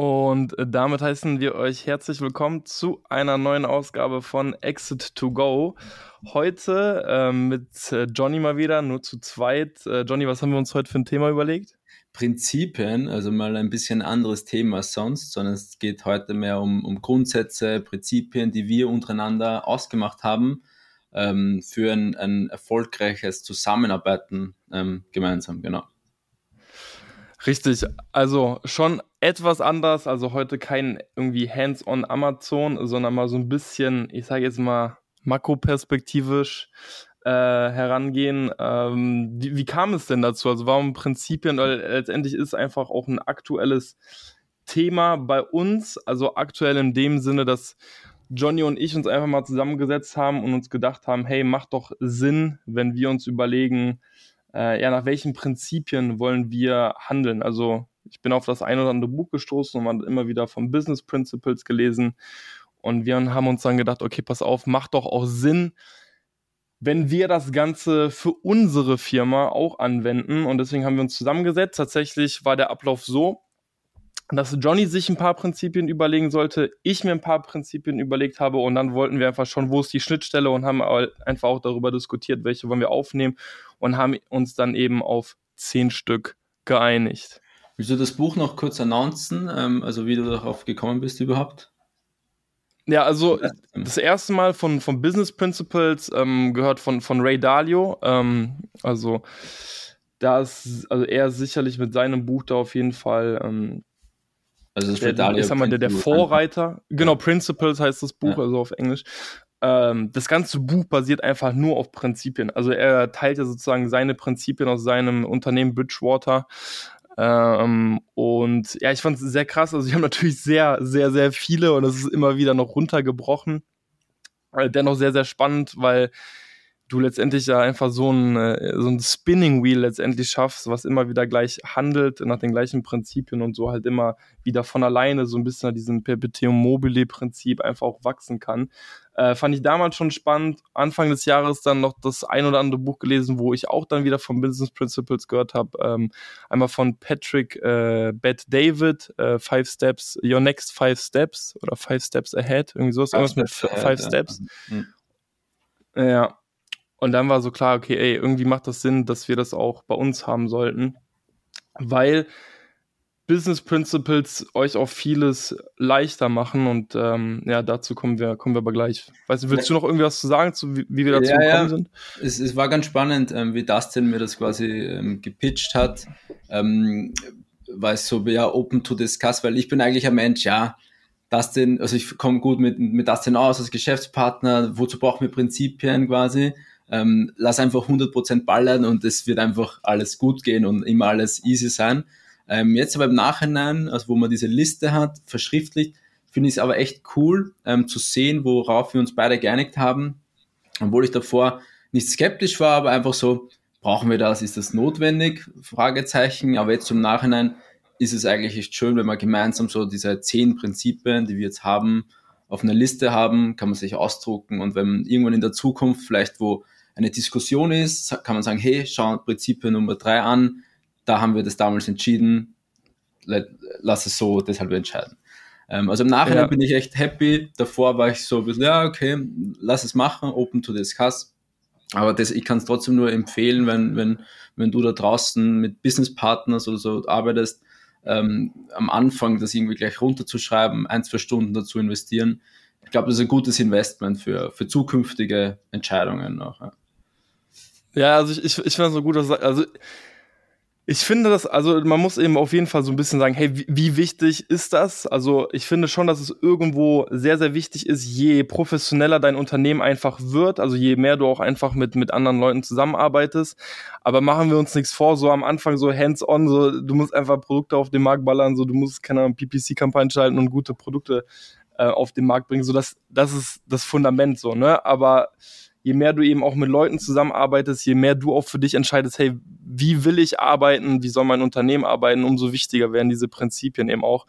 Und damit heißen wir euch herzlich willkommen zu einer neuen Ausgabe von Exit to Go. Heute ähm, mit äh, Johnny mal wieder, nur zu zweit. Äh, Johnny, was haben wir uns heute für ein Thema überlegt? Prinzipien, also mal ein bisschen anderes Thema als sonst, sondern es geht heute mehr um, um Grundsätze, Prinzipien, die wir untereinander ausgemacht haben ähm, für ein, ein erfolgreiches Zusammenarbeiten ähm, gemeinsam, genau. Richtig, also schon etwas anders, also heute kein irgendwie Hands-on Amazon, sondern mal so ein bisschen, ich sage jetzt mal makroperspektivisch äh, herangehen. Ähm, wie, wie, kam es denn dazu? Also warum Prinzipien? Weil letztendlich ist einfach auch ein aktuelles Thema bei uns, also aktuell in dem Sinne, dass Johnny und ich uns einfach mal zusammengesetzt haben und uns gedacht haben, hey, macht doch Sinn, wenn wir uns überlegen, äh, ja, nach welchen Prinzipien wollen wir handeln? Also ich bin auf das ein oder andere Buch gestoßen und man hat immer wieder von Business Principles gelesen. Und wir haben uns dann gedacht, okay, pass auf, macht doch auch Sinn, wenn wir das Ganze für unsere Firma auch anwenden. Und deswegen haben wir uns zusammengesetzt. Tatsächlich war der Ablauf so, dass Johnny sich ein paar Prinzipien überlegen sollte, ich mir ein paar Prinzipien überlegt habe und dann wollten wir einfach schon, wo ist die Schnittstelle und haben einfach auch darüber diskutiert, welche wollen wir aufnehmen und haben uns dann eben auf zehn Stück geeinigt. Willst du das Buch noch kurz announcen, ähm, also wie du darauf gekommen bist überhaupt? Ja, also das erste Mal von, von Business Principles ähm, gehört von, von Ray Dalio. Ähm, also da ist, also er sicherlich mit seinem Buch da auf jeden Fall ähm, also das der, ich sag mal, der, der Vorreiter. Genau, Principles heißt das Buch, ja. also auf Englisch. Ähm, das ganze Buch basiert einfach nur auf Prinzipien. Also er teilt ja sozusagen seine Prinzipien aus seinem Unternehmen Bridgewater. Ähm, und ja, ich fand es sehr krass. Also ich habe natürlich sehr, sehr, sehr viele und es ist immer wieder noch runtergebrochen. Äh, dennoch sehr, sehr spannend, weil du letztendlich ja einfach so ein, äh, so ein Spinning Wheel letztendlich schaffst, was immer wieder gleich handelt, nach den gleichen Prinzipien und so halt immer wieder von alleine so ein bisschen nach diesem Perpetuum mobile Prinzip einfach auch wachsen kann. Äh, fand ich damals schon spannend. Anfang des Jahres dann noch das ein oder andere Buch gelesen, wo ich auch dann wieder von Business Principles gehört habe. Ähm, einmal von Patrick äh, Bett David, äh, Five Steps, Your Next Five Steps oder Five Steps Ahead, irgendwie sowas, irgendwas mit Five Steps. Ja. Mhm. ja. Und dann war so klar, okay, ey, irgendwie macht das Sinn, dass wir das auch bei uns haben sollten, weil Business Principles euch auch vieles leichter machen und ähm, ja, dazu kommen wir, kommen wir aber gleich. Weißt du, willst du noch irgendwas zu sagen, zu, wie, wie wir dazu ja, gekommen ja. sind? Es, es war ganz spannend, ähm, wie Dustin mir das quasi ähm, gepitcht hat. Ähm, war es so, ja, open to discuss, weil ich bin eigentlich ein Mensch, ja, Dustin, also ich komme gut mit, mit Dustin aus als Geschäftspartner, wozu brauchen wir Prinzipien quasi? Ähm, lass einfach 100% ballern und es wird einfach alles gut gehen und immer alles easy sein. Ähm, jetzt aber im Nachhinein, also wo man diese Liste hat, verschriftlicht, finde ich es aber echt cool ähm, zu sehen, worauf wir uns beide geeinigt haben. Obwohl ich davor nicht skeptisch war, aber einfach so, brauchen wir das, ist das notwendig? Fragezeichen. Aber jetzt im Nachhinein ist es eigentlich echt schön, wenn man gemeinsam so diese zehn Prinzipien, die wir jetzt haben, auf einer Liste haben, kann man sich ausdrucken und wenn irgendwann in der Zukunft vielleicht, wo eine Diskussion ist, kann man sagen, hey, schau Prinzipien Nummer drei an, da haben wir das damals entschieden, lass es so deshalb entscheiden. Ähm, also im Nachhinein ja. bin ich echt happy. Davor war ich so ein bisschen, ja, okay, lass es machen, open to discuss. Aber das, ich kann es trotzdem nur empfehlen, wenn, wenn, wenn du da draußen mit Business Partners oder so arbeitest, ähm, am Anfang das irgendwie gleich runterzuschreiben, ein, zwei Stunden dazu investieren. Ich glaube, das ist ein gutes Investment für, für zukünftige Entscheidungen noch. Ja. Ja, also ich, ich, ich finde es so gut, dass also Ich finde das, also man muss eben auf jeden Fall so ein bisschen sagen, hey, wie, wie, wichtig ist das? Also ich finde schon, dass es irgendwo sehr, sehr wichtig ist, je professioneller dein Unternehmen einfach wird, also je mehr du auch einfach mit, mit anderen Leuten zusammenarbeitest. Aber machen wir uns nichts vor, so am Anfang so hands-on, so du musst einfach Produkte auf den Markt ballern, so du musst keine PPC-Kampagnen schalten und gute Produkte äh, auf den Markt bringen. So das, das ist das Fundament so, ne? Aber je mehr du eben auch mit Leuten zusammenarbeitest, je mehr du auch für dich entscheidest, hey, wie will ich arbeiten, wie soll mein Unternehmen arbeiten, umso wichtiger werden diese Prinzipien eben auch.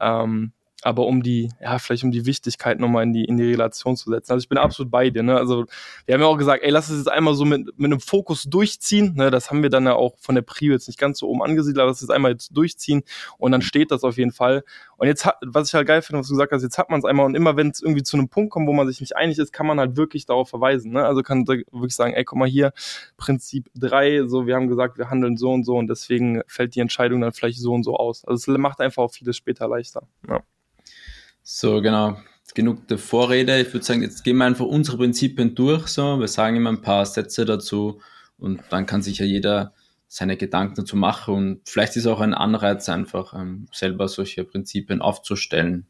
Ähm, aber um die, ja, vielleicht um die Wichtigkeit nochmal in die, in die Relation zu setzen. Also ich bin absolut bei dir, ne? Also wir haben ja auch gesagt, ey, lass es jetzt einmal so mit, mit einem Fokus durchziehen, ne? Das haben wir dann ja auch von der Prio jetzt nicht ganz so oben angesiedelt, aber lass es einmal jetzt durchziehen und dann steht das auf jeden Fall. Und jetzt, hat, was ich halt geil finde, was du gesagt hast, jetzt hat man es einmal und immer wenn es irgendwie zu einem Punkt kommt, wo man sich nicht einig ist, kann man halt wirklich darauf verweisen, ne? Also kann wirklich sagen, ey, guck mal hier, Prinzip drei so, wir haben gesagt, wir handeln so und so und deswegen fällt die Entscheidung dann vielleicht so und so aus. Also es macht einfach auch vieles später leichter, ja. So, genau. Genug der Vorrede. Ich würde sagen, jetzt gehen wir einfach unsere Prinzipien durch. So, wir sagen immer ein paar Sätze dazu und dann kann sich ja jeder seine Gedanken dazu machen und vielleicht ist auch ein Anreiz einfach, ähm, selber solche Prinzipien aufzustellen.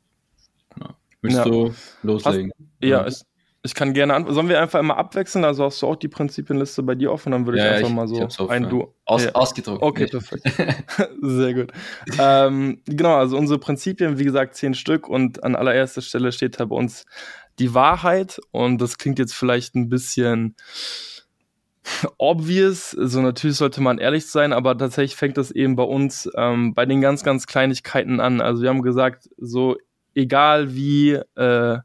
Genau. Willst ja. du loslegen? Hast, ja, es, ich kann gerne an. Sollen wir einfach immer abwechseln? Also hast du auch die Prinzipienliste bei dir offen, dann würde ich ja, einfach ich, mal so ein Du. Aus, ja. Ausgedruckt. Okay, nicht. perfekt. Sehr gut. ähm, genau, also unsere Prinzipien, wie gesagt, zehn Stück und an allererster Stelle steht da bei uns die Wahrheit und das klingt jetzt vielleicht ein bisschen obvious, so also natürlich sollte man ehrlich sein, aber tatsächlich fängt das eben bei uns ähm, bei den ganz, ganz Kleinigkeiten an. Also wir haben gesagt, so egal wie äh,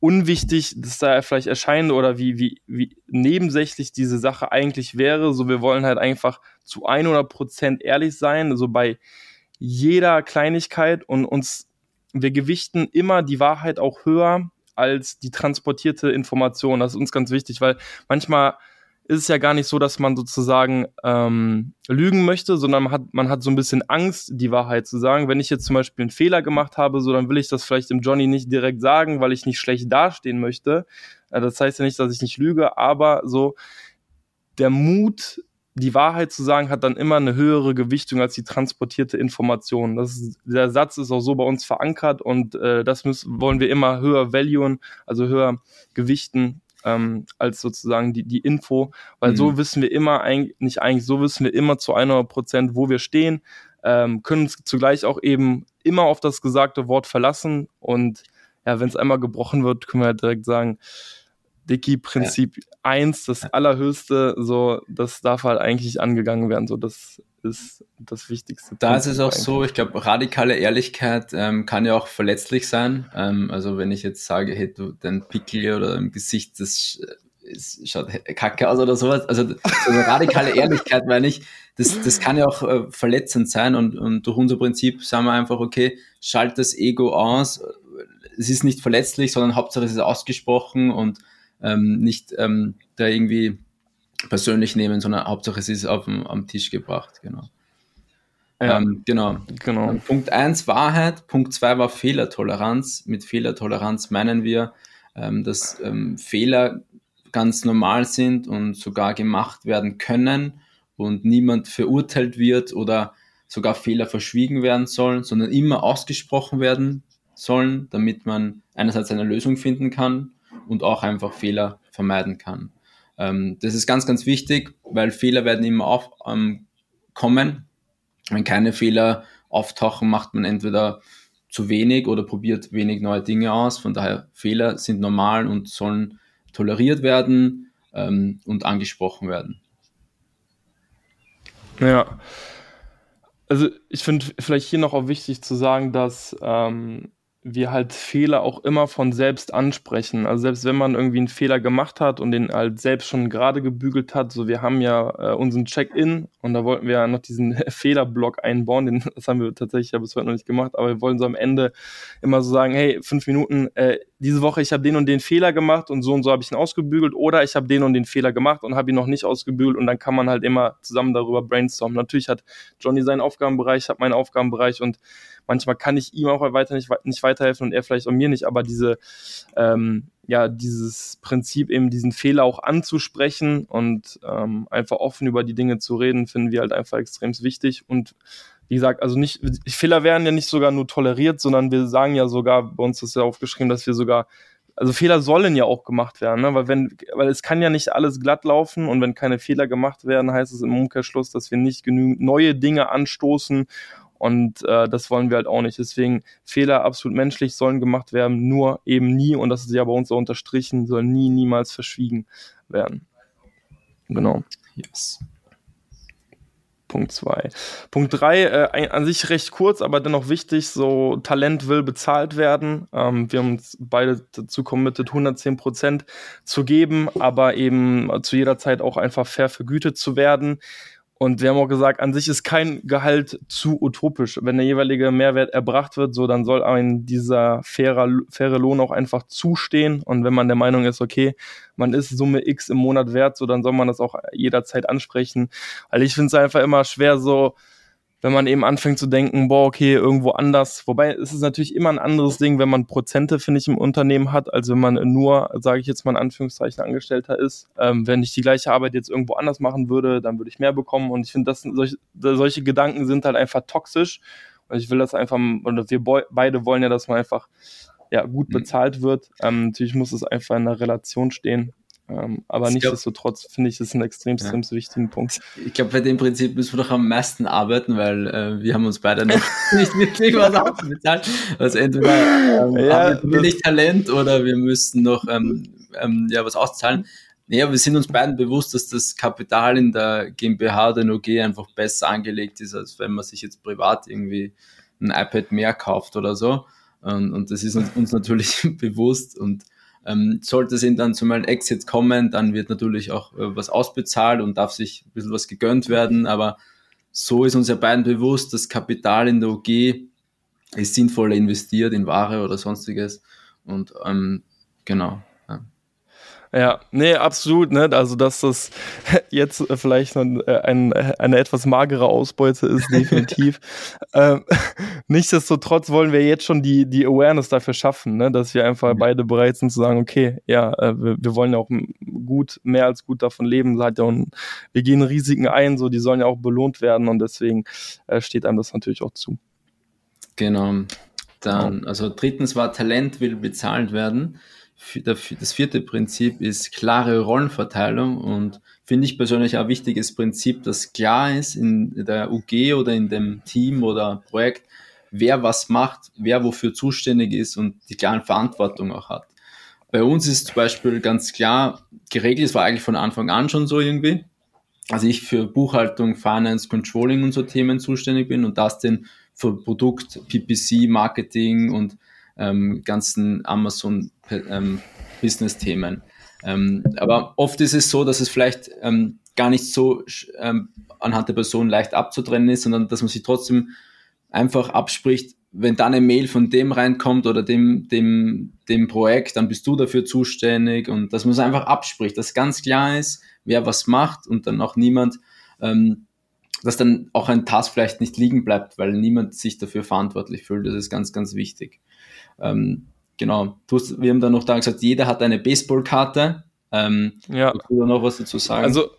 unwichtig das da vielleicht erscheint oder wie, wie, wie nebensächlich diese Sache eigentlich wäre. So, wir wollen halt einfach zu 100 Prozent ehrlich sein, so bei jeder Kleinigkeit und uns, wir gewichten immer die Wahrheit auch höher als die transportierte Information. Das ist uns ganz wichtig, weil manchmal ist es ja gar nicht so, dass man sozusagen ähm, lügen möchte, sondern man hat, man hat so ein bisschen Angst, die Wahrheit zu sagen. Wenn ich jetzt zum Beispiel einen Fehler gemacht habe, so dann will ich das vielleicht dem Johnny nicht direkt sagen, weil ich nicht schlecht dastehen möchte. Äh, das heißt ja nicht, dass ich nicht lüge, aber so der Mut, die Wahrheit zu sagen, hat dann immer eine höhere Gewichtung als die transportierte Information. Das ist, der Satz ist auch so bei uns verankert und äh, das müssen, wollen wir immer höher valuen, also höher gewichten ähm, als sozusagen die, die Info, weil mhm. so wissen wir immer, eigentlich, nicht eigentlich, so wissen wir immer zu 100 Prozent, wo wir stehen, ähm, können uns zugleich auch eben immer auf das gesagte Wort verlassen und ja, wenn es einmal gebrochen wird, können wir halt direkt sagen, Dicky Prinzip ja. 1, das allerhöchste, so, das darf halt eigentlich angegangen werden, so, das ist das Wichtigste. Da ist es auch so, ich glaube, radikale Ehrlichkeit ähm, kann ja auch verletzlich sein. Ähm, also wenn ich jetzt sage, hey, du, dein Pickel oder im Gesicht, das ist, schaut kacke aus oder sowas. Also so radikale Ehrlichkeit meine ich, das, das kann ja auch äh, verletzend sein und, und durch unser Prinzip sagen wir einfach, okay, schalt das Ego aus. Es ist nicht verletzlich, sondern Hauptsache es ist ausgesprochen und ähm, nicht ähm, da irgendwie persönlich nehmen, sondern Hauptsache es ist auf dem, am Tisch gebracht, genau. Ja, ähm, genau. genau. Punkt 1 Wahrheit, Punkt 2 war Fehlertoleranz. Mit Fehlertoleranz meinen wir, ähm, dass ähm, Fehler ganz normal sind und sogar gemacht werden können und niemand verurteilt wird oder sogar Fehler verschwiegen werden sollen, sondern immer ausgesprochen werden sollen, damit man einerseits eine Lösung finden kann und auch einfach Fehler vermeiden kann. Ähm, das ist ganz, ganz wichtig, weil Fehler werden immer aufkommen. Ähm, Wenn keine Fehler auftauchen, macht man entweder zu wenig oder probiert wenig neue Dinge aus. Von daher, Fehler sind normal und sollen toleriert werden ähm, und angesprochen werden. Ja. Also ich finde vielleicht hier noch auch wichtig zu sagen, dass ähm, wir halt Fehler auch immer von selbst ansprechen. Also selbst wenn man irgendwie einen Fehler gemacht hat und den halt selbst schon gerade gebügelt hat, so wir haben ja äh, unseren Check-in und da wollten wir ja noch diesen Fehlerblock einbauen, den, das haben wir tatsächlich ja bis heute noch nicht gemacht, aber wir wollen so am Ende immer so sagen, hey, fünf Minuten, äh, diese Woche ich habe den und den Fehler gemacht und so und so habe ich ihn ausgebügelt oder ich habe den und den Fehler gemacht und habe ihn noch nicht ausgebügelt und dann kann man halt immer zusammen darüber brainstormen. Natürlich hat Johnny seinen Aufgabenbereich, hat meinen Aufgabenbereich und manchmal kann ich ihm auch weiter nicht, nicht weiterhelfen und er vielleicht auch mir nicht, aber diese, ähm, ja, dieses Prinzip eben diesen Fehler auch anzusprechen und ähm, einfach offen über die Dinge zu reden, finden wir halt einfach extrem wichtig und wie gesagt, also nicht, Fehler werden ja nicht sogar nur toleriert, sondern wir sagen ja sogar, bei uns ist ja aufgeschrieben, dass wir sogar also Fehler sollen ja auch gemacht werden, ne? weil wenn, weil es kann ja nicht alles glatt laufen und wenn keine Fehler gemacht werden, heißt es im Umkehrschluss, dass wir nicht genügend neue Dinge anstoßen und äh, das wollen wir halt auch nicht. Deswegen Fehler absolut menschlich sollen gemacht werden, nur eben nie und das ist ja bei uns auch unterstrichen, sollen nie, niemals verschwiegen werden. Genau. Yes. Punkt zwei. Punkt drei, äh, an sich recht kurz, aber dennoch wichtig, so Talent will bezahlt werden. Ähm, wir haben uns beide dazu committed, 110 Prozent zu geben, aber eben zu jeder Zeit auch einfach fair vergütet zu werden. Und wir haben auch gesagt, an sich ist kein Gehalt zu utopisch. Wenn der jeweilige Mehrwert erbracht wird, so dann soll ein dieser faire, faire Lohn auch einfach zustehen. Und wenn man der Meinung ist, okay, man ist Summe X im Monat wert, so dann soll man das auch jederzeit ansprechen. Weil ich finde es einfach immer schwer, so wenn man eben anfängt zu denken, boah, okay, irgendwo anders. Wobei es ist natürlich immer ein anderes Ding, wenn man Prozente, finde ich, im Unternehmen hat, als wenn man nur, sage ich jetzt mal in Anführungszeichen, Angestellter ist. Ähm, wenn ich die gleiche Arbeit jetzt irgendwo anders machen würde, dann würde ich mehr bekommen. Und ich finde, solche, solche Gedanken sind halt einfach toxisch. Und ich will das einfach, oder wir beide wollen ja, dass man einfach ja, gut mhm. bezahlt wird. Ähm, natürlich muss es einfach in einer Relation stehen. Ähm, aber nichtsdestotrotz finde ich das einen extrem, extrem ja. wichtigen Punkt. Ich glaube, bei dem Prinzip müssen wir doch am meisten arbeiten, weil äh, wir haben uns beide noch nicht wirklich was ausbezahlt. Also entweder ähm, ja, haben wir wenig Talent oder wir müssen noch ähm, ähm, ja, was auszahlen. Naja, wir sind uns beiden bewusst, dass das Kapital in der GmbH oder in OG einfach besser angelegt ist, als wenn man sich jetzt privat irgendwie ein iPad mehr kauft oder so. Und, und das ist uns natürlich bewusst und ähm, sollte es dann zum Exit kommen, dann wird natürlich auch äh, was ausbezahlt und darf sich ein bisschen was gegönnt werden. Aber so ist uns ja beiden bewusst, das Kapital in der OG ist sinnvoller investiert in Ware oder sonstiges. Und ähm, genau. Ja, nee, absolut, ne? Also, dass das jetzt vielleicht ein, äh, ein, eine etwas magere Ausbeute ist, definitiv. ähm, nichtsdestotrotz wollen wir jetzt schon die, die Awareness dafür schaffen, ne? dass wir einfach beide bereit sind zu sagen, okay, ja, äh, wir, wir wollen ja auch gut, mehr als gut davon leben. Ja und wir gehen Risiken ein, so die sollen ja auch belohnt werden und deswegen äh, steht einem das natürlich auch zu. Genau. Dann, also drittens war Talent will bezahlt werden das vierte Prinzip ist klare Rollenverteilung und finde ich persönlich ein wichtiges Prinzip, dass klar ist in der UG oder in dem Team oder Projekt, wer was macht, wer wofür zuständig ist und die klaren Verantwortung auch hat. Bei uns ist zum Beispiel ganz klar geregelt, es war eigentlich von Anfang an schon so irgendwie, also ich für Buchhaltung, Finance, Controlling und so Themen zuständig bin und das denn für Produkt, PPC, Marketing und ähm, ganzen Amazon ähm. Ähm, aber oft ist es so, dass es vielleicht ähm, gar nicht so ähm, anhand der Person leicht abzutrennen ist, sondern dass man sich trotzdem einfach abspricht, wenn dann eine Mail von dem reinkommt oder dem, dem, dem Projekt, dann bist du dafür zuständig und dass man es einfach abspricht, dass ganz klar ist, wer was macht und dann auch niemand, ähm, dass dann auch ein Task vielleicht nicht liegen bleibt, weil niemand sich dafür verantwortlich fühlt. Das ist ganz, ganz wichtig. Ähm, genau, wir haben dann noch da gesagt, jeder hat eine Baseballkarte. Ähm, ja. noch was dazu sagen? Also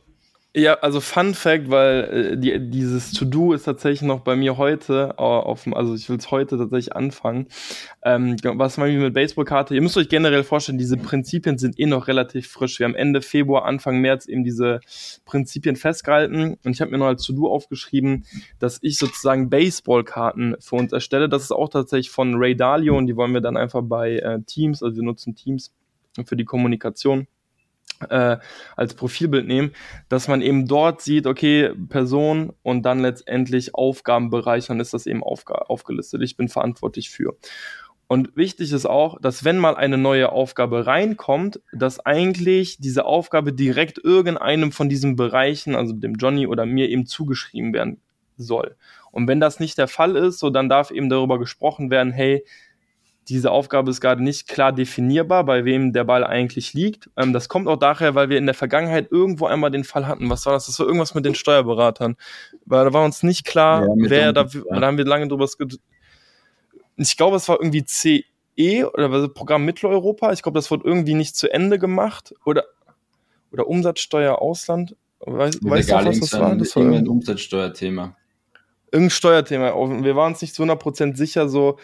ja, also Fun Fact, weil äh, die, dieses To-Do ist tatsächlich noch bei mir heute auf also ich will es heute tatsächlich anfangen. Ähm, was man mit Baseballkarte, ihr müsst euch generell vorstellen, diese Prinzipien sind eh noch relativ frisch. Wir haben Ende Februar, Anfang März eben diese Prinzipien festgehalten und ich habe mir noch als To-Do aufgeschrieben, dass ich sozusagen Baseballkarten für uns erstelle. Das ist auch tatsächlich von Ray Dalio und die wollen wir dann einfach bei äh, Teams, also wir nutzen Teams für die Kommunikation äh, als Profilbild nehmen, dass man eben dort sieht, okay, Person und dann letztendlich Aufgabenbereich, dann ist das eben aufgelistet. Ich bin verantwortlich für. Und wichtig ist auch, dass wenn mal eine neue Aufgabe reinkommt, dass eigentlich diese Aufgabe direkt irgendeinem von diesen Bereichen, also dem Johnny oder mir eben zugeschrieben werden soll. Und wenn das nicht der Fall ist, so dann darf eben darüber gesprochen werden, hey, diese Aufgabe ist gerade nicht klar definierbar, bei wem der Ball eigentlich liegt. Ähm, das kommt auch daher, weil wir in der Vergangenheit irgendwo einmal den Fall hatten. Was war das? Das war irgendwas mit den Steuerberatern. Weil da war uns nicht klar, ja, wer da, ja. da haben wir lange drüber ich glaube, es war irgendwie CE oder Programm Mitteleuropa. Ich glaube, das wurde irgendwie nicht zu Ende gemacht. Oder, oder Umsatzsteuer Ausland. Weiß, weißt du, was das war? Das war ein Umsatzsteuerthema. Irgendein Steuerthema. Wir waren uns nicht zu 100% sicher, so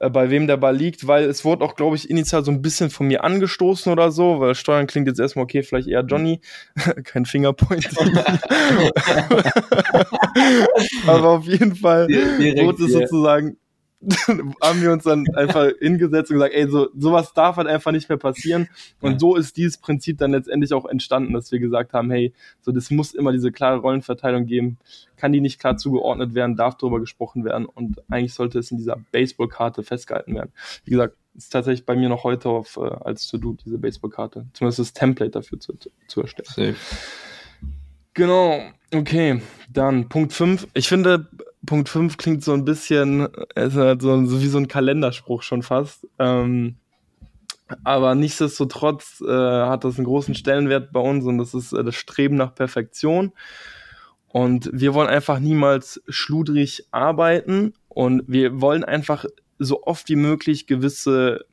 äh, bei wem der Ball liegt, weil es wurde auch, glaube ich, initial so ein bisschen von mir angestoßen oder so, weil Steuern klingt jetzt erstmal okay, vielleicht eher Johnny, kein Fingerpoint. Aber auf jeden Fall wurde es sozusagen haben wir uns dann einfach hingesetzt und gesagt, ey, so, sowas darf halt einfach nicht mehr passieren. Und so ist dieses Prinzip dann letztendlich auch entstanden, dass wir gesagt haben, hey, so, das muss immer diese klare Rollenverteilung geben. Kann die nicht klar zugeordnet werden, darf darüber gesprochen werden und eigentlich sollte es in dieser Baseballkarte festgehalten werden. Wie gesagt, ist tatsächlich bei mir noch heute auf, äh, als To-Do, diese Baseballkarte. Zumindest das Template dafür zu, zu erstellen. Safe. Genau, okay. Dann Punkt 5. Ich finde, Punkt 5 klingt so ein bisschen, ist halt so, so wie so ein Kalenderspruch schon fast. Ähm, aber nichtsdestotrotz äh, hat das einen großen Stellenwert bei uns und das ist äh, das Streben nach Perfektion. Und wir wollen einfach niemals schludrig arbeiten und wir wollen einfach so oft wie möglich gewisse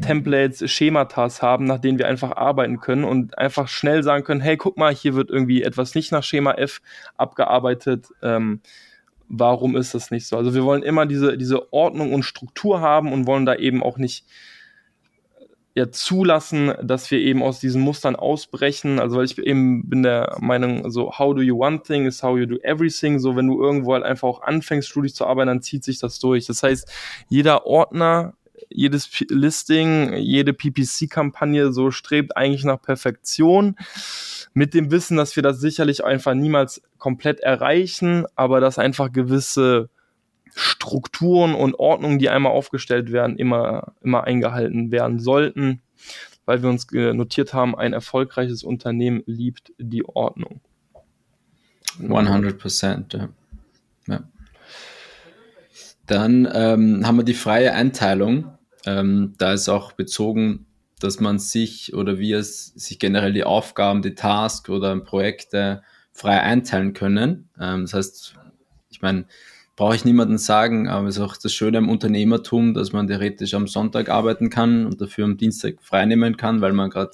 Templates, Schematas haben, nach denen wir einfach arbeiten können und einfach schnell sagen können, hey, guck mal, hier wird irgendwie etwas nicht nach Schema F abgearbeitet. Ähm, warum ist das nicht so? Also wir wollen immer diese, diese Ordnung und Struktur haben und wollen da eben auch nicht ja, zulassen, dass wir eben aus diesen Mustern ausbrechen. Also weil ich eben bin der Meinung, so how do you one thing is how you do everything. So wenn du irgendwo halt einfach auch anfängst, studisch zu arbeiten, dann zieht sich das durch. Das heißt, jeder Ordner, jedes P Listing, jede PPC-Kampagne so strebt eigentlich nach Perfektion. Mit dem Wissen, dass wir das sicherlich einfach niemals komplett erreichen, aber dass einfach gewisse Strukturen und Ordnungen, die einmal aufgestellt werden, immer, immer eingehalten werden sollten, weil wir uns notiert haben, ein erfolgreiches Unternehmen liebt die Ordnung. 100 Prozent, ja. Dann ähm, haben wir die freie Einteilung. Ähm, da ist auch bezogen, dass man sich oder wir es, sich generell die Aufgaben, die Tasks oder Projekte frei einteilen können. Ähm, das heißt, ich meine, brauche ich niemandem sagen, aber es ist auch das Schöne am Unternehmertum, dass man theoretisch am Sonntag arbeiten kann und dafür am Dienstag freinehmen kann, weil man gerade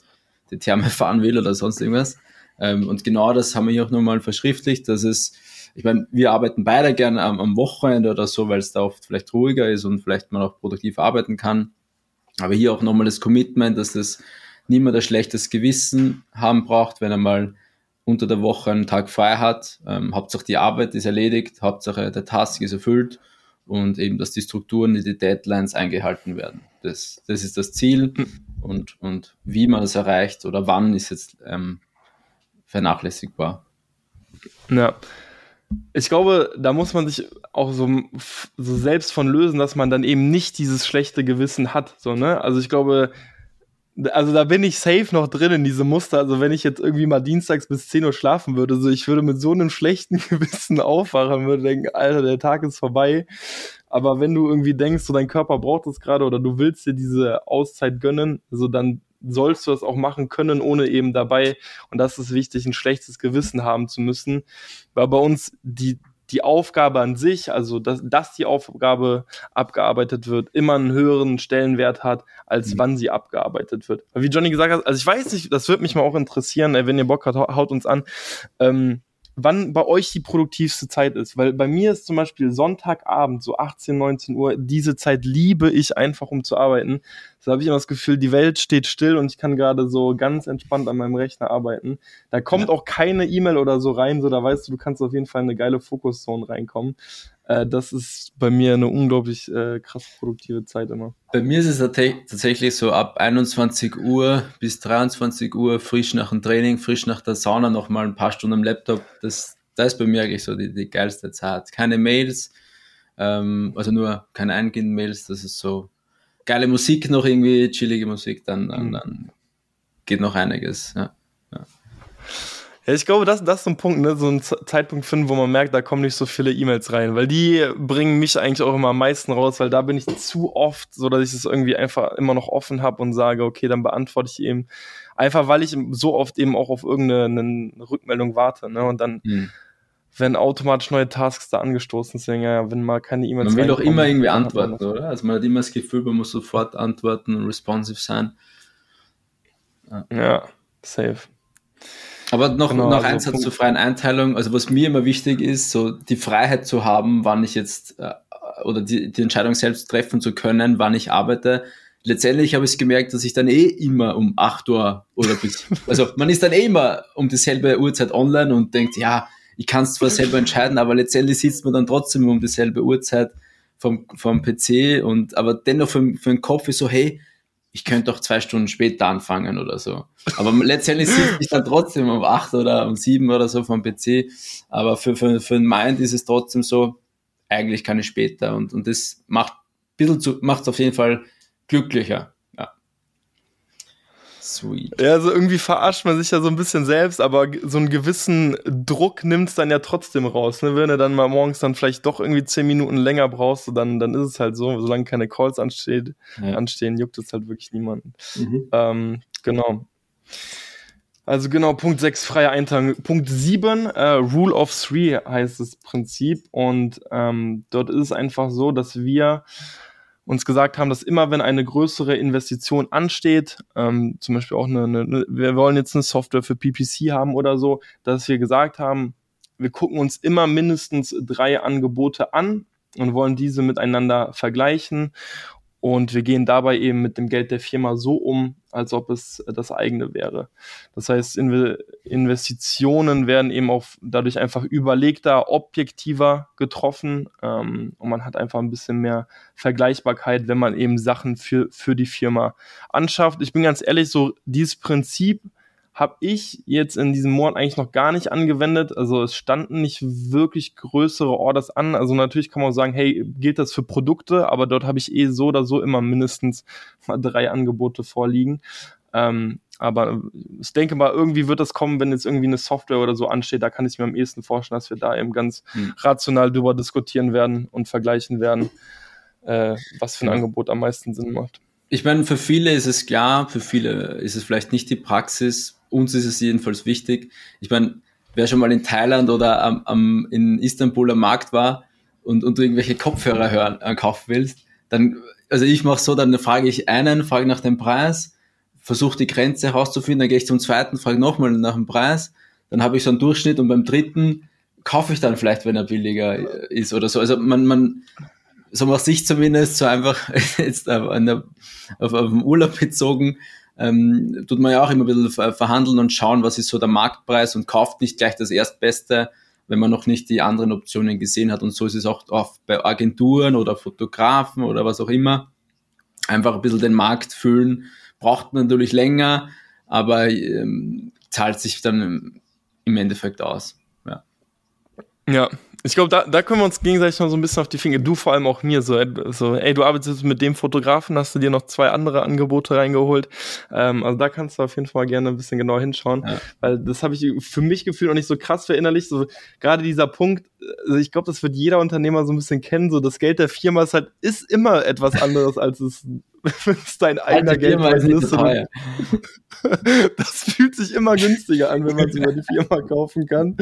die Therme fahren will oder sonst irgendwas. Ähm, und genau das haben wir hier auch nochmal verschriftlicht, dass es, ich meine, wir arbeiten beide gerne am, am Wochenende oder so, weil es da oft vielleicht ruhiger ist und vielleicht man auch produktiv arbeiten kann. Aber hier auch nochmal das Commitment, dass das niemand ein schlechtes Gewissen haben braucht, wenn er mal unter der Woche einen Tag frei hat. Ähm, Hauptsache die Arbeit ist erledigt, Hauptsache der Task ist erfüllt und eben, dass die Strukturen, die Deadlines eingehalten werden. Das, das ist das Ziel und, und wie man das erreicht oder wann ist jetzt ähm, vernachlässigbar. Ja. Ich glaube, da muss man sich auch so, so selbst von lösen, dass man dann eben nicht dieses schlechte Gewissen hat. So, ne? Also ich glaube, also da bin ich safe noch drin in diese Muster. Also wenn ich jetzt irgendwie mal dienstags bis 10 Uhr schlafen würde, so ich würde mit so einem schlechten Gewissen aufwachen, würde denken, Alter, der Tag ist vorbei. Aber wenn du irgendwie denkst, so dein Körper braucht es gerade oder du willst dir diese Auszeit gönnen, so dann sollst du das auch machen können, ohne eben dabei, und das ist wichtig, ein schlechtes Gewissen haben zu müssen. Weil bei uns die, die Aufgabe an sich, also dass, dass die Aufgabe abgearbeitet wird, immer einen höheren Stellenwert hat, als mhm. wann sie abgearbeitet wird. Wie Johnny gesagt hat, also ich weiß nicht, das würde mich mal auch interessieren, wenn ihr Bock habt, haut uns an. Ähm, wann bei euch die produktivste Zeit ist. Weil bei mir ist zum Beispiel Sonntagabend, so 18, 19 Uhr, diese Zeit liebe ich einfach, um zu arbeiten. So habe ich immer das Gefühl, die Welt steht still und ich kann gerade so ganz entspannt an meinem Rechner arbeiten. Da kommt ja. auch keine E-Mail oder so rein, so da weißt du, du kannst auf jeden Fall in eine geile Fokuszone reinkommen. Äh, das ist bei mir eine unglaublich äh, krass produktive Zeit immer. Bei mir ist es tatsächlich so ab 21 Uhr bis 23 Uhr frisch nach dem Training, frisch nach der Sauna noch mal ein paar Stunden am Laptop. Das, das ist bei mir eigentlich so die, die geilste Zeit. Keine Mails, ähm, also nur keine eingehenden Mails. Das ist so geile Musik noch irgendwie, chillige Musik, dann, dann, mhm. dann geht noch einiges. Ja. Ja, ich glaube, das, das ist so ein Punkt, ne? so ein Zeitpunkt finden, wo man merkt, da kommen nicht so viele E-Mails rein, weil die bringen mich eigentlich auch immer am meisten raus, weil da bin ich zu oft, so dass ich es irgendwie einfach immer noch offen habe und sage, okay, dann beantworte ich eben einfach, weil ich so oft eben auch auf irgendeine Rückmeldung warte, ne? Und dann mhm wenn automatisch neue Tasks da angestoßen sind, ja, wenn mal keine E-Mails Man will doch immer irgendwie antworten, oder? Also man hat immer das Gefühl, man muss sofort antworten und responsive sein. Ja, ja safe. Aber noch, genau, noch also ein Satz zur freien Einteilung. Also was mir immer wichtig ist, so die Freiheit zu haben, wann ich jetzt äh, oder die, die Entscheidung selbst treffen zu können, wann ich arbeite. Letztendlich habe ich gemerkt, dass ich dann eh immer um 8 Uhr oder bis, also man ist dann eh immer um dieselbe Uhrzeit online und denkt, ja, ich kann es zwar selber entscheiden, aber letztendlich sitzt man dann trotzdem um dieselbe Uhrzeit vom, vom PC und aber dennoch für, für den Kopf ist so, hey, ich könnte doch zwei Stunden später anfangen oder so. Aber letztendlich sitze ich dann trotzdem um acht oder um sieben oder so vom PC. Aber für, für, für den Mind ist es trotzdem so, eigentlich kann ich später. Und, und das macht es auf jeden Fall glücklicher. Sweet. Ja, also irgendwie verarscht man sich ja so ein bisschen selbst, aber so einen gewissen Druck nimmt es dann ja trotzdem raus. Ne? Wenn du dann mal morgens dann vielleicht doch irgendwie zehn Minuten länger brauchst, dann, dann ist es halt so, solange keine Calls ansteht, ja. anstehen, juckt es halt wirklich niemanden. Mhm. Ähm, genau. Also genau, Punkt 6, freie Einteilung. Punkt 7, äh, Rule of Three heißt das Prinzip. Und ähm, dort ist es einfach so, dass wir uns gesagt haben, dass immer wenn eine größere Investition ansteht, ähm, zum Beispiel auch eine, eine, wir wollen jetzt eine Software für PPC haben oder so, dass wir gesagt haben, wir gucken uns immer mindestens drei Angebote an und wollen diese miteinander vergleichen und wir gehen dabei eben mit dem Geld der Firma so um, als ob es das eigene wäre. Das heißt, Investitionen werden eben auch dadurch einfach überlegter, objektiver getroffen ähm, und man hat einfach ein bisschen mehr Vergleichbarkeit, wenn man eben Sachen für, für die Firma anschafft. Ich bin ganz ehrlich, so dieses Prinzip habe ich jetzt in diesem Monat eigentlich noch gar nicht angewendet. Also es standen nicht wirklich größere Orders an. Also natürlich kann man auch sagen, hey, gilt das für Produkte, aber dort habe ich eh so oder so immer mindestens mal drei Angebote vorliegen. Ähm, aber ich denke mal, irgendwie wird das kommen, wenn jetzt irgendwie eine Software oder so ansteht. Da kann ich mir am ehesten vorstellen, dass wir da eben ganz hm. rational drüber diskutieren werden und vergleichen werden, äh, was für ein. Angebot am meisten Sinn macht. Ich meine, für viele ist es klar, für viele ist es vielleicht nicht die Praxis, uns ist es jedenfalls wichtig. Ich meine, wer schon mal in Thailand oder am, am, in Istanbul am Markt war und, und du irgendwelche Kopfhörer hören, äh, kaufen willst, dann, also ich mache so, dann frage ich einen, frage nach dem Preis, versuche die Grenze herauszufinden, dann gehe ich zum zweiten, frage nochmal nach dem Preis, dann habe ich so einen Durchschnitt und beim dritten kaufe ich dann vielleicht, wenn er billiger ist oder so. Also man, man, so macht sich zumindest so einfach jetzt auf, auf, auf, auf den Urlaub bezogen, ähm, tut man ja auch immer ein bisschen verhandeln und schauen, was ist so der Marktpreis und kauft nicht gleich das Erstbeste, wenn man noch nicht die anderen Optionen gesehen hat. Und so ist es auch oft bei Agenturen oder Fotografen oder was auch immer. Einfach ein bisschen den Markt füllen. Braucht man natürlich länger, aber ähm, zahlt sich dann im Endeffekt aus. Ja. Ja, ich glaube, da, da können wir uns gegenseitig noch so ein bisschen auf die Finger. Du vor allem auch mir so, so ey, du arbeitest mit dem Fotografen, hast du dir noch zwei andere Angebote reingeholt. Ähm, also da kannst du auf jeden Fall gerne ein bisschen genauer hinschauen, ja. weil das habe ich für mich gefühlt noch nicht so krass verinnerlicht. So gerade dieser Punkt, also ich glaube, das wird jeder Unternehmer so ein bisschen kennen. So das Geld der Firma ist halt ist immer etwas anderes als es ist dein eigener Geldpreis ist. das fühlt sich immer günstiger an, wenn man es über die Firma kaufen kann.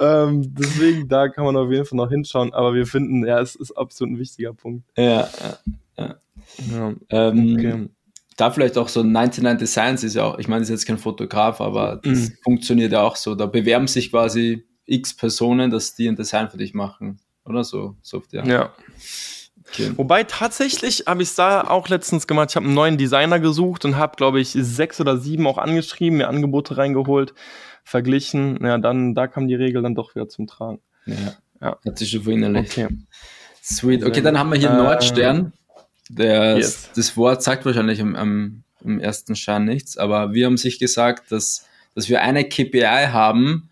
Ähm, deswegen, da kann man auf jeden Fall noch hinschauen. Aber wir finden, ja, es ist absolut ein wichtiger Punkt. Ja, ja. ja. ja ähm, okay. Da vielleicht auch so 99 Designs ist ja auch, ich meine, das ist jetzt kein Fotograf, aber das mhm. funktioniert ja auch so. Da bewerben sich quasi x Personen, dass die ein Design für dich machen. Oder so, Software. Ja. Okay. Wobei tatsächlich habe ich es da auch letztens gemacht. Ich habe einen neuen Designer gesucht und habe, glaube ich, sechs oder sieben auch angeschrieben, mir Angebote reingeholt, verglichen. Ja, dann da kam die Regel dann doch wieder zum Tragen. Ja, ja. hat sich schon verinnerlicht. Okay. Sweet. Okay, dann haben wir hier äh, Nordstern. Der, yes. Das Wort sagt wahrscheinlich am, am, im ersten Schein nichts, aber wir haben sich gesagt, dass, dass wir eine KPI haben,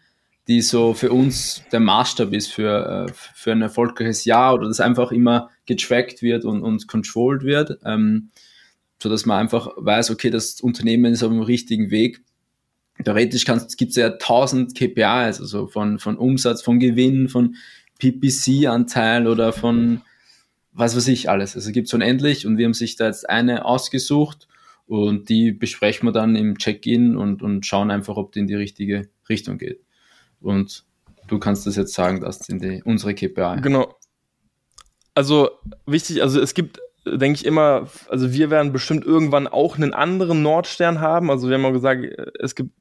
die so für uns der Maßstab ist für, äh, für ein erfolgreiches Jahr oder das einfach immer getrackt wird und, und controlled wird, ähm, so dass man einfach weiß, okay, das Unternehmen ist auf dem richtigen Weg. Theoretisch gibt es ja tausend KPIs, also von, von Umsatz, von Gewinn, von PPC-Anteil oder von was weiß ich alles. Also gibt es unendlich und wir haben sich da jetzt eine ausgesucht und die besprechen wir dann im Check-in und, und schauen einfach, ob die in die richtige Richtung geht. Und du kannst das jetzt sagen, das sind die, unsere KPI. Genau. Also wichtig, also es gibt denke ich immer, also wir werden bestimmt irgendwann auch einen anderen Nordstern haben. Also wir haben ja gesagt, es gibt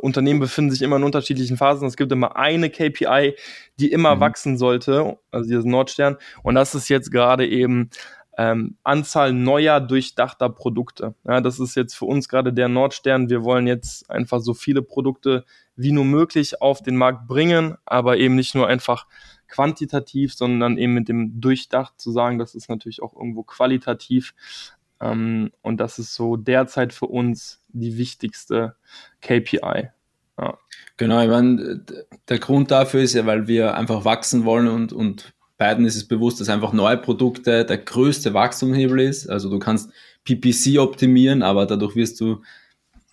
Unternehmen befinden sich immer in unterschiedlichen Phasen. Es gibt immer eine KPI, die immer mhm. wachsen sollte, also dieses Nordstern. Und das ist jetzt gerade eben ähm, Anzahl neuer durchdachter Produkte. Ja, das ist jetzt für uns gerade der Nordstern. Wir wollen jetzt einfach so viele Produkte wie nur möglich auf den Markt bringen, aber eben nicht nur einfach quantitativ, sondern eben mit dem Durchdacht zu sagen, das ist natürlich auch irgendwo qualitativ. Ähm, und das ist so derzeit für uns die wichtigste KPI. Ja. Genau, ich meine, der Grund dafür ist ja, weil wir einfach wachsen wollen und, und beiden ist es bewusst, dass einfach neue Produkte der größte Wachstumshebel ist. Also du kannst PPC optimieren, aber dadurch wirst du,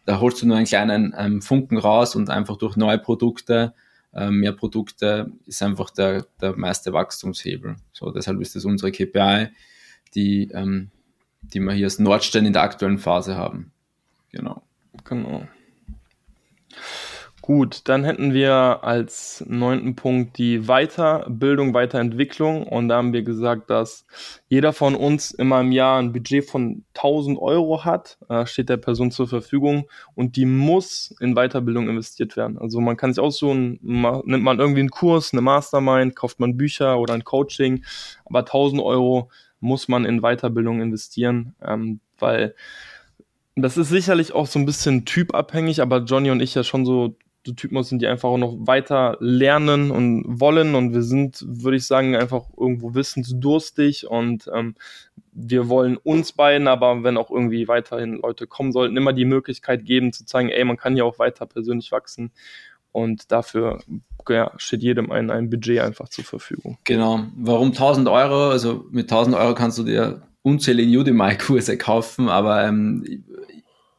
da holst du nur einen kleinen ähm, Funken raus und einfach durch neue Produkte äh, mehr Produkte ist einfach der, der meiste Wachstumshebel. So, deshalb ist das unsere KPI, die, ähm, die wir hier als Nordstern in der aktuellen Phase haben. Genau. Genau. Gut, dann hätten wir als neunten Punkt die Weiterbildung, Weiterentwicklung. Und da haben wir gesagt, dass jeder von uns immer im Jahr ein Budget von 1000 Euro hat, äh, steht der Person zur Verfügung und die muss in Weiterbildung investiert werden. Also man kann sich aussuchen, nimmt man irgendwie einen Kurs, eine Mastermind, kauft man Bücher oder ein Coaching, aber 1000 Euro muss man in Weiterbildung investieren, ähm, weil das ist sicherlich auch so ein bisschen typabhängig, aber Johnny und ich ja schon so Typen sind, die einfach auch noch weiter lernen und wollen. Und wir sind, würde ich sagen, einfach irgendwo wissensdurstig und ähm, wir wollen uns beiden, aber wenn auch irgendwie weiterhin Leute kommen sollten, immer die Möglichkeit geben zu zeigen, ey, man kann ja auch weiter persönlich wachsen. Und dafür ja, steht jedem ein, ein Budget einfach zur Verfügung. Genau. Warum 1000 Euro? Also mit 1000 Euro kannst du dir unzählige Udemy-Kurse kaufen, aber ähm,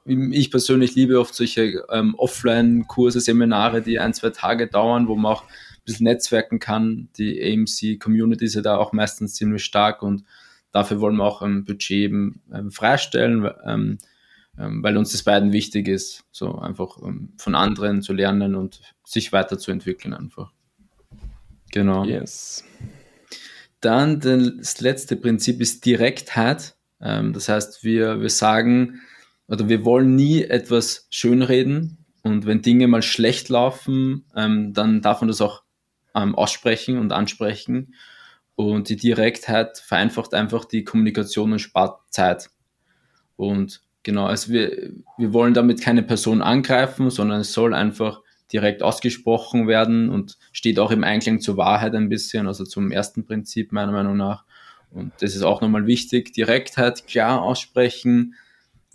ich persönlich liebe oft solche ähm, Offline-Kurse, Seminare, die ein, zwei Tage dauern, wo man auch ein bisschen netzwerken kann. Die AMC-Community ist ja da auch meistens ziemlich stark und dafür wollen wir auch ein Budget eben ähm, freistellen, ähm, ähm, weil uns das beiden wichtig ist, so einfach ähm, von anderen zu lernen und sich weiterzuentwickeln einfach. Genau. Yes. Dann das letzte Prinzip ist Direktheit. Ähm, das heißt, wir, wir sagen, oder wir wollen nie etwas schönreden. Und wenn Dinge mal schlecht laufen, ähm, dann darf man das auch ähm, aussprechen und ansprechen. Und die Direktheit vereinfacht einfach die Kommunikation und spart Zeit. Und genau, also wir, wir wollen damit keine Person angreifen, sondern es soll einfach direkt ausgesprochen werden und steht auch im Einklang zur Wahrheit ein bisschen, also zum ersten Prinzip meiner Meinung nach. Und das ist auch nochmal wichtig. Direktheit, klar aussprechen,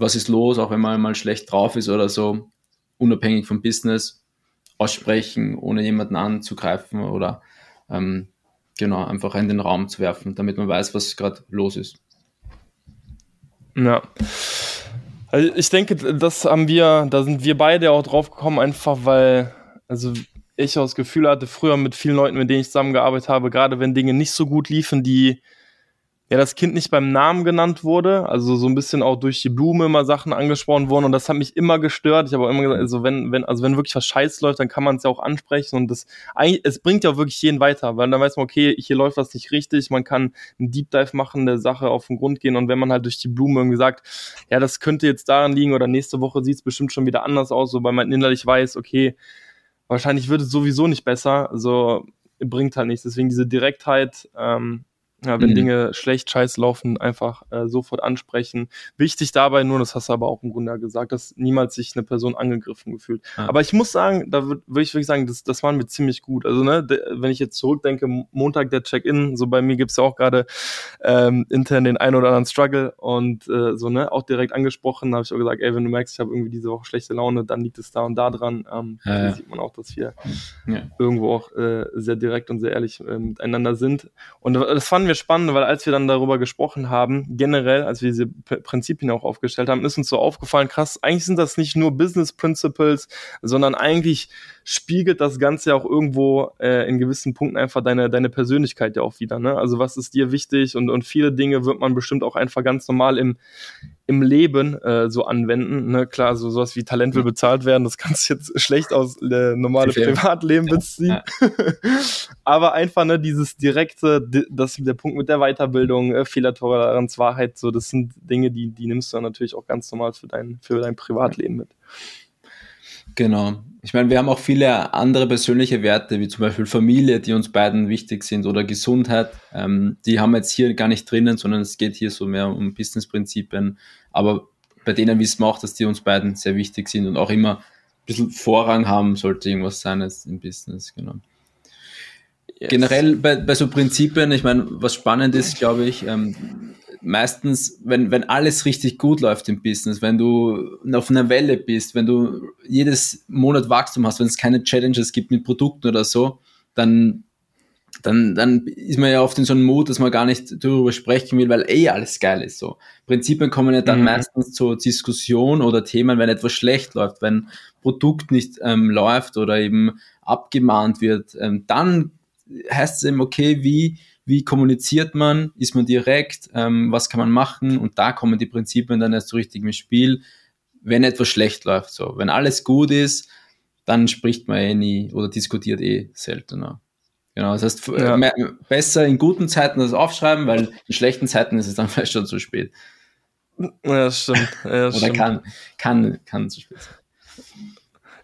was ist los, auch wenn man mal schlecht drauf ist oder so, unabhängig vom Business aussprechen, ohne jemanden anzugreifen oder ähm, genau einfach in den Raum zu werfen, damit man weiß, was gerade los ist. Ja. Also ich denke, das haben wir, da sind wir beide auch drauf gekommen, einfach weil, also ich auch das Gefühl hatte, früher mit vielen Leuten, mit denen ich zusammengearbeitet habe, gerade wenn Dinge nicht so gut liefen, die ja das Kind nicht beim Namen genannt wurde, also so ein bisschen auch durch die Blume immer Sachen angesprochen wurden und das hat mich immer gestört. Ich habe auch immer gesagt, also wenn, wenn, also wenn wirklich was scheiß läuft, dann kann man es ja auch ansprechen und das eigentlich, es bringt ja auch wirklich jeden weiter, weil dann weiß man, okay, hier läuft was nicht richtig, man kann einen Deep Dive machen, der Sache auf den Grund gehen und wenn man halt durch die Blume irgendwie sagt, ja, das könnte jetzt daran liegen oder nächste Woche sieht es bestimmt schon wieder anders aus, so weil man innerlich weiß, okay, wahrscheinlich wird es sowieso nicht besser, also bringt halt nichts. Deswegen diese Direktheit, ähm, ja, wenn mhm. Dinge schlecht, scheiß laufen, einfach äh, sofort ansprechen. Wichtig dabei nur, das hast du aber auch im Grunde gesagt, dass niemals sich eine Person angegriffen gefühlt. Ja. Aber ich muss sagen, da würde würd ich wirklich sagen, das, das waren wir ziemlich gut. Also, ne, wenn ich jetzt zurückdenke, Montag der Check-in, so bei mir gibt's ja auch gerade ähm, intern den einen oder anderen Struggle und äh, so, ne, auch direkt angesprochen, habe ich auch gesagt, ey, wenn du merkst, ich habe irgendwie diese Woche schlechte Laune, dann liegt es da und da dran. Ähm, ja, hier sieht man auch, dass wir ja. irgendwo auch äh, sehr direkt und sehr ehrlich äh, miteinander sind. Und das fanden wir wir spannend, weil als wir dann darüber gesprochen haben, generell, als wir diese P Prinzipien auch aufgestellt haben, ist uns so aufgefallen, krass, eigentlich sind das nicht nur Business Principles, sondern eigentlich spiegelt das Ganze ja auch irgendwo äh, in gewissen Punkten einfach deine, deine Persönlichkeit ja auch wieder. Ne? Also was ist dir wichtig und, und viele Dinge wird man bestimmt auch einfach ganz normal im, im Leben äh, so anwenden. Ne? Klar, so sowas wie Talent will bezahlt werden, das kannst du jetzt schlecht aus äh, normale Privatleben beziehen. Ja. Aber einfach ne, dieses direkte, das der Punkt mit der Weiterbildung, äh, Fehlertoleranz, Wahrheit, so das sind Dinge, die die nimmst du dann natürlich auch ganz normal für dein für dein Privatleben mit. Genau. Ich meine, wir haben auch viele andere persönliche Werte, wie zum Beispiel Familie, die uns beiden wichtig sind, oder Gesundheit. Ähm, die haben wir jetzt hier gar nicht drinnen, sondern es geht hier so mehr um Businessprinzipien. Aber bei denen wissen wir auch, dass die uns beiden sehr wichtig sind und auch immer ein bisschen Vorrang haben, sollte irgendwas sein jetzt im Business, genau. Yes. Generell bei, bei so Prinzipien, ich meine, was spannend ist, glaube ich, ähm, meistens, wenn, wenn alles richtig gut läuft im Business, wenn du auf einer Welle bist, wenn du jedes Monat Wachstum hast, wenn es keine Challenges gibt mit Produkten oder so, dann, dann, dann ist man ja oft in so einem Mut, dass man gar nicht darüber sprechen will, weil eh alles geil ist. So. Prinzipien kommen ja dann mhm. meistens zur Diskussion oder Themen, wenn etwas schlecht läuft, wenn Produkt nicht ähm, läuft oder eben abgemahnt wird, ähm, dann heißt es eben, okay, wie, wie kommuniziert man, ist man direkt, ähm, was kann man machen und da kommen die Prinzipien dann erst so richtig im Spiel, wenn etwas schlecht läuft. So, wenn alles gut ist, dann spricht man eh nie oder diskutiert eh seltener. Genau, das heißt, ja. mehr, besser in guten Zeiten das aufschreiben, weil in schlechten Zeiten ist es dann vielleicht schon zu spät. Ja, stimmt. Ja, oder stimmt. kann, kann, kann zu spät sein.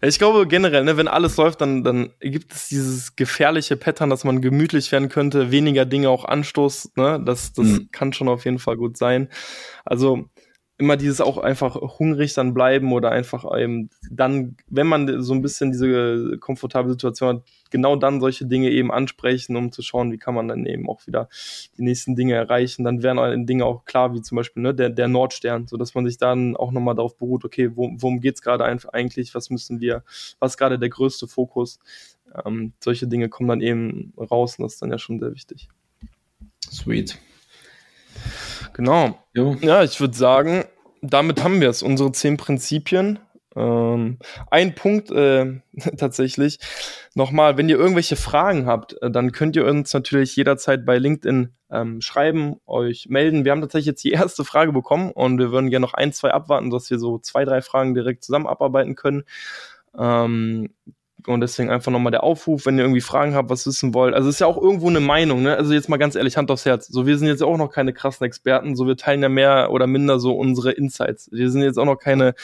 Ich glaube generell, ne, wenn alles läuft, dann, dann gibt es dieses gefährliche Pattern, dass man gemütlich werden könnte, weniger Dinge auch anstoßt. Ne? Das, das mhm. kann schon auf jeden Fall gut sein. Also immer dieses auch einfach hungrig dann bleiben oder einfach eben dann, wenn man so ein bisschen diese komfortable Situation hat, genau dann solche Dinge eben ansprechen, um zu schauen, wie kann man dann eben auch wieder die nächsten Dinge erreichen. Dann werden Dinge auch klar, wie zum Beispiel ne, der, der Nordstern, so dass man sich dann auch nochmal darauf beruht, okay, wo, worum geht's gerade eigentlich, was müssen wir, was gerade der größte Fokus. Ähm, solche Dinge kommen dann eben raus und das ist dann ja schon sehr wichtig. Sweet. Genau. Jo. Ja, ich würde sagen, damit haben wir es, unsere zehn Prinzipien. Ähm, ein Punkt äh, tatsächlich. Nochmal, wenn ihr irgendwelche Fragen habt, äh, dann könnt ihr uns natürlich jederzeit bei LinkedIn ähm, schreiben, euch melden. Wir haben tatsächlich jetzt die erste Frage bekommen und wir würden gerne noch ein, zwei abwarten, dass wir so zwei, drei Fragen direkt zusammen abarbeiten können. Ähm, und deswegen einfach nochmal der Aufruf, wenn ihr irgendwie Fragen habt, was wissen wollt. Also es ist ja auch irgendwo eine Meinung, ne? Also jetzt mal ganz ehrlich, Hand aufs Herz. So, wir sind jetzt auch noch keine krassen Experten, so wir teilen ja mehr oder minder so unsere Insights. Wir sind jetzt auch noch keine,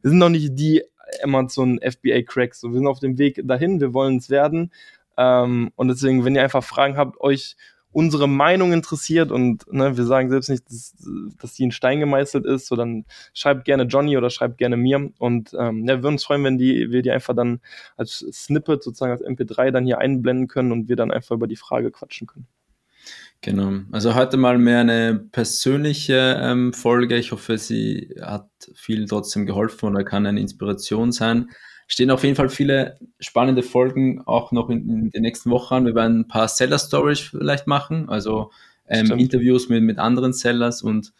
wir sind noch nicht die Amazon FBA Cracks. So, wir sind auf dem Weg dahin, wir wollen es werden. Ähm, und deswegen, wenn ihr einfach Fragen habt, euch unsere Meinung interessiert und ne, wir sagen selbst nicht, dass, dass die in Stein gemeißelt ist, so dann schreibt gerne Johnny oder schreibt gerne mir und ähm, ja, wir würden uns freuen, wenn die, wir die einfach dann als Snippet sozusagen als MP3 dann hier einblenden können und wir dann einfach über die Frage quatschen können. Genau. Also heute mal mehr eine persönliche ähm, Folge. Ich hoffe, sie hat vielen trotzdem geholfen oder kann eine Inspiration sein stehen auf jeden Fall viele spannende Folgen auch noch in, in den nächsten Wochen an. Wir werden ein paar Seller Stories vielleicht machen, also ähm, Interviews mit, mit anderen Sellers und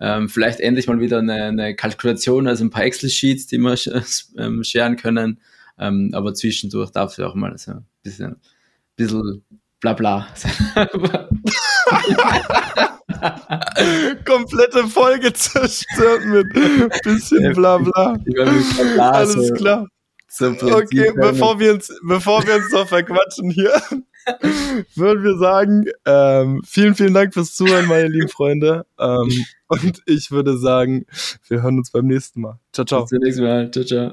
ähm, vielleicht endlich mal wieder eine, eine Kalkulation, also ein paar Excel-Sheets, die wir ähm, scheren können. Ähm, aber zwischendurch darf es auch mal so ein bisschen, bisschen bla bla sein. Komplette Folge zerstört mit bisschen bla bla. Alles klar okay, bevor wir, uns, bevor wir uns noch verquatschen hier, würden wir sagen, ähm, vielen, vielen Dank fürs Zuhören, meine lieben Freunde. Ähm, und ich würde sagen, wir hören uns beim nächsten Mal. Ciao, ciao. Bis zum nächsten Mal. Ciao, ciao.